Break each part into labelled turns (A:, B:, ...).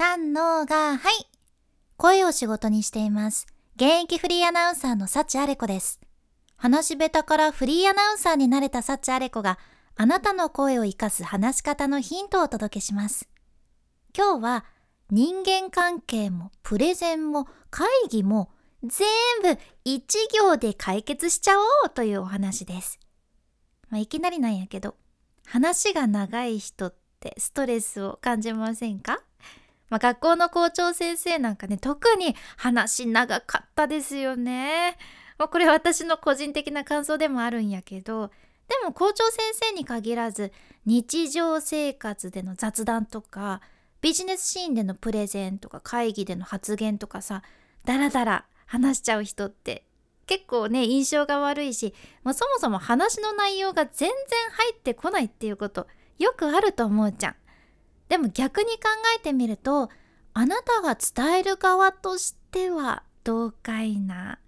A: 三のが、はい。声を仕事にしています。現役フリーアナウンサーの幸あれ子です。話し下手からフリーアナウンサーになれた幸あれ子が、あなたの声を活かす話し方のヒントをお届けします。今日は、人間関係もプレゼンも会議も全部一行で解決しちゃおうというお話です。まあ、いきなりなんやけど、話が長い人ってストレスを感じませんか？まあ、学校の校長先生なんかね特に話長かったですよね。まあ、これ私の個人的な感想でもあるんやけどでも校長先生に限らず日常生活での雑談とかビジネスシーンでのプレゼンとか会議での発言とかさダラダラ話しちゃう人って結構ね印象が悪いし、まあ、そもそも話の内容が全然入ってこないっていうことよくあると思うじゃん。でも逆に考えてみるとあなたが伝える側としてはどうかいな、ま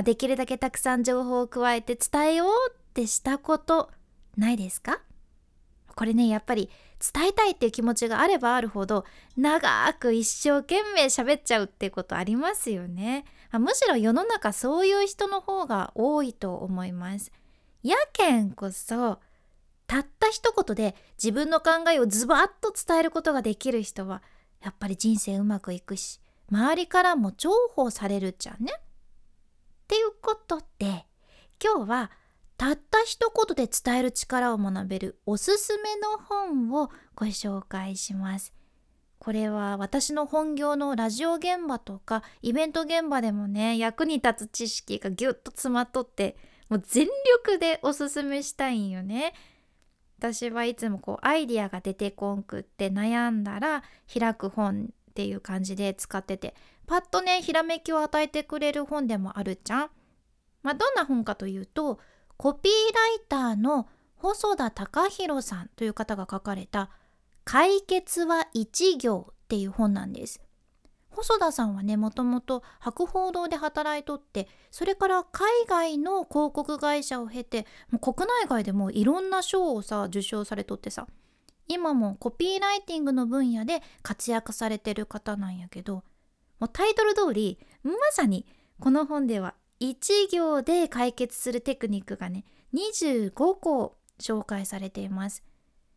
A: あ、できるだけたくさん情報を加えて伝えようってしたことないですか？これねやっぱり伝えたいっていう気持ちがあればあるほど長く一生懸命喋っちゃうってことありますよね、あ、むしろ世の中そういう人の方が多いと思います。やけんこそたった一言で自分の考えをズバッと伝えることができる人はやっぱり人生うまくいくし周りからも重宝されるじゃんね。っていうことで今日はたった一言で伝える力を学べるおすすめの本をご紹介します。これは私の本業のラジオ現場とかイベント現場でもね役に立つ知識がぎゅっと詰まっとってもう全力でおすすめしたいんよね。私はいつもこうアイディアが出てこんくって悩んだら開く本っていう感じで使っててパッとねひらめきを与えてくれる本でもあるじゃん。まあ、どんな本かというとコピーライターの細田隆弘さんという方が書かれた「解決は一行」っていう本なんです。細田さんはねもともと博報堂で働いとってそれから海外の広告会社を経てもう国内外でもいろんな賞をさ受賞されとってさ。今もコピーライティングの分野で活躍されてる方なんやけどもうタイトル通りまさにこの本では1行で解決するテクニックがね25個紹介されています。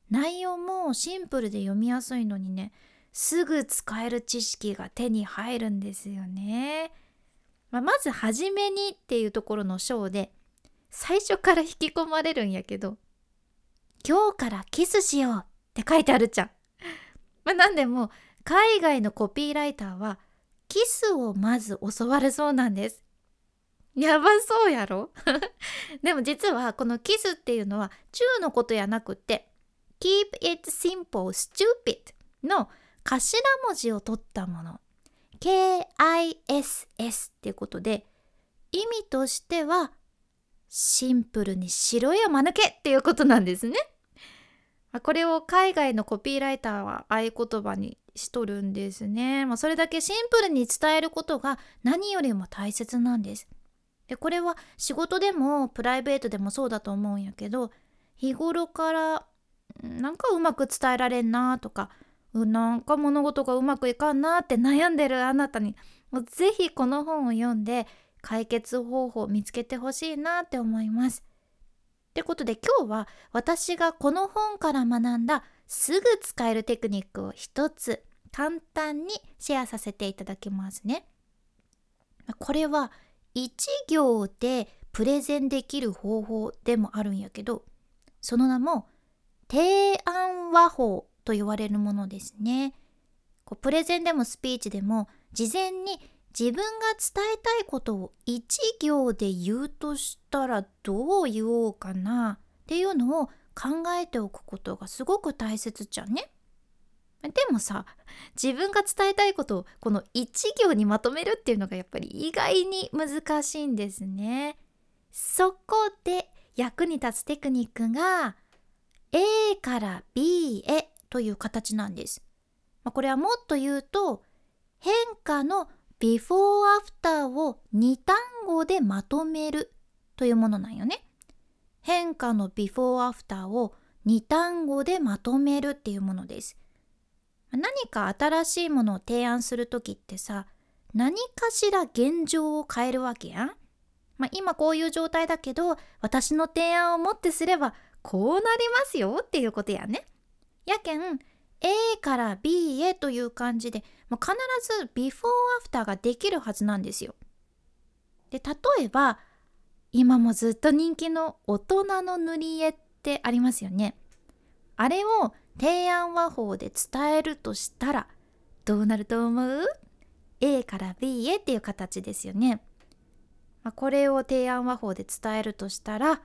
A: 内容もシンプルで読みやすいのにねすぐ使える知識が手に入るんですよね。まあ、まずはじめにっていうところの章で最初から引き込まれるんやけど「今日からキスしよう」って書いてあるじゃん。まあ、なんでも海外のコピーライターはキスをまず教わるそうなんです。やばそうやろ？でも実はこのキスっていうのは中のことやなくて Keep it simple stupid の頭文字を取ったもの KISS っていうことで意味としてはシンプルに白いを間抜けっていうことなんですね。これを海外のコピーライターは合言葉にしとるんですね。まあ、それだけシンプルに伝えることが何よりも大切なんです。でこれは仕事でもプライベートでもそうだと思うんやけど日頃からなんかうまく伝えられんなとかなんか物事がうまくいかんなって悩んでるあなたにもうぜひこの本を読んで解決方法を見つけてほしいなって思います。ってことで今日は私がこの本から学んだすぐ使えるテクニックを一つ簡単にシェアさせていただきますね。これは1行でプレゼンできる方法でもあるんやけどその名も提案和法と言われるものですね。こうプレゼンでもスピーチでも事前に自分が伝えたいことを1行で言うとしたらどう言おうかなっていうのを考えておくことがすごく大切じゃんね。でもさ自分が伝えたいことをこの1行にまとめるっていうのがやっぱり意外に難しいんですね。そこで役に立つテクニックが A から B へという形なんです。まあ、これはもっと言うと変化のビフォーアフターを2単語でまとめるというものなんよね。変化のビフォーアフターを2単語でまとめるっていうものです。何か新しいものを提案する時ってさ何かしら現状を変えるわけやん。まあ、今こういう状態だけど私の提案をもってすればこうなりますよっていうことやね。やけん A から B へという感じで、まあ、必ずビフォーアフターができるはずなんですよ。で例えば今もずっと人気の大人の塗り絵ってありますよね。あれを提案和法で伝えるとしたらどうなると思う ?A から B へっていう形ですよね。まあ、これを提案和法で伝えるとしたら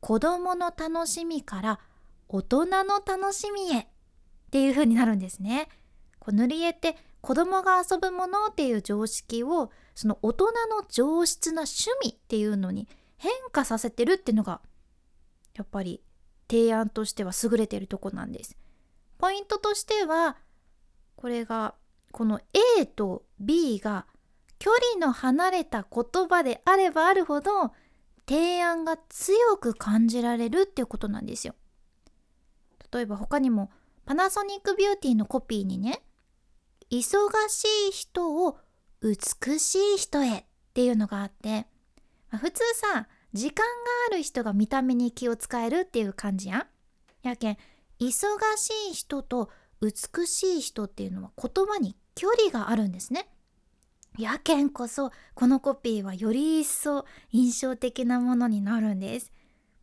A: 子供の楽しみから大人の楽しみへっていう風になるんですね。こう塗り絵って子供が遊ぶものっていう常識をその大人の上質な趣味っていうのに変化させてるっていうのがやっぱり提案としては優れてるとこなんです。ポイントとしてはこれがこの A と B が距離の離れた言葉であればあるほど提案が強く感じられるっていうことなんですよ。例えば他にもパナソニックビューティーのコピーにね忙しい人を美しい人へっていうのがあって、まあ、普通さ時間がある人が見た目に気を使えるっていう感じやん。やけん忙しい人と美しい人っていうのは言葉に距離があるんですね。やけんこそこのコピーはより一層印象的なものになるんです。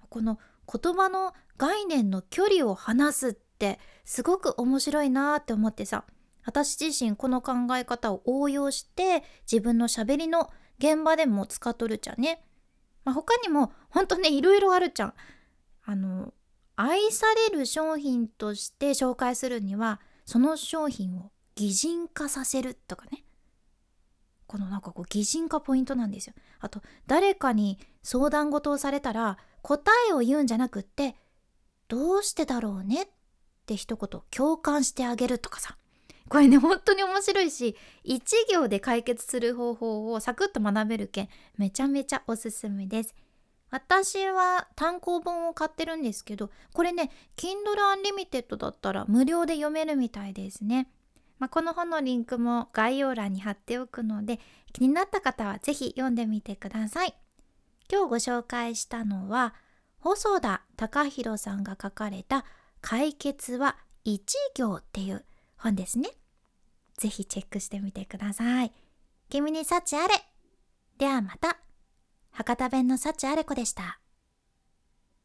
A: この言葉の概念の距離を離すってすごく面白いなって思ってさ私自身この考え方を応用して自分のしゃべりの現場でも使っとるじゃんね。まあ、他にもほんとねいろいろあるじゃん。あの愛される商品として紹介するにはその商品を擬人化させるとかねこのなんかこう擬人化ポイントなんですよあと誰かに相談事をされたら答えを言うんじゃなくってどうしてだろうねって一言共感してあげるとかさ。これね本当に面白いし1行で解決する方法をサクッと学べるけんめちゃめちゃおすすめです。私は単行本を買ってるんですけどこれね Kindle Unlimited だったら無料で読めるみたいですね、まあ、この本のリンクも概要欄に貼っておくので気になった方は是非読んでみてください。今日ご紹介したのは細田隆弘さんが書かれた「解決は一行」っていう本ですね。ぜひチェックしてみてください。君に幸あれ。ではまた。博多弁の幸あれ子でした。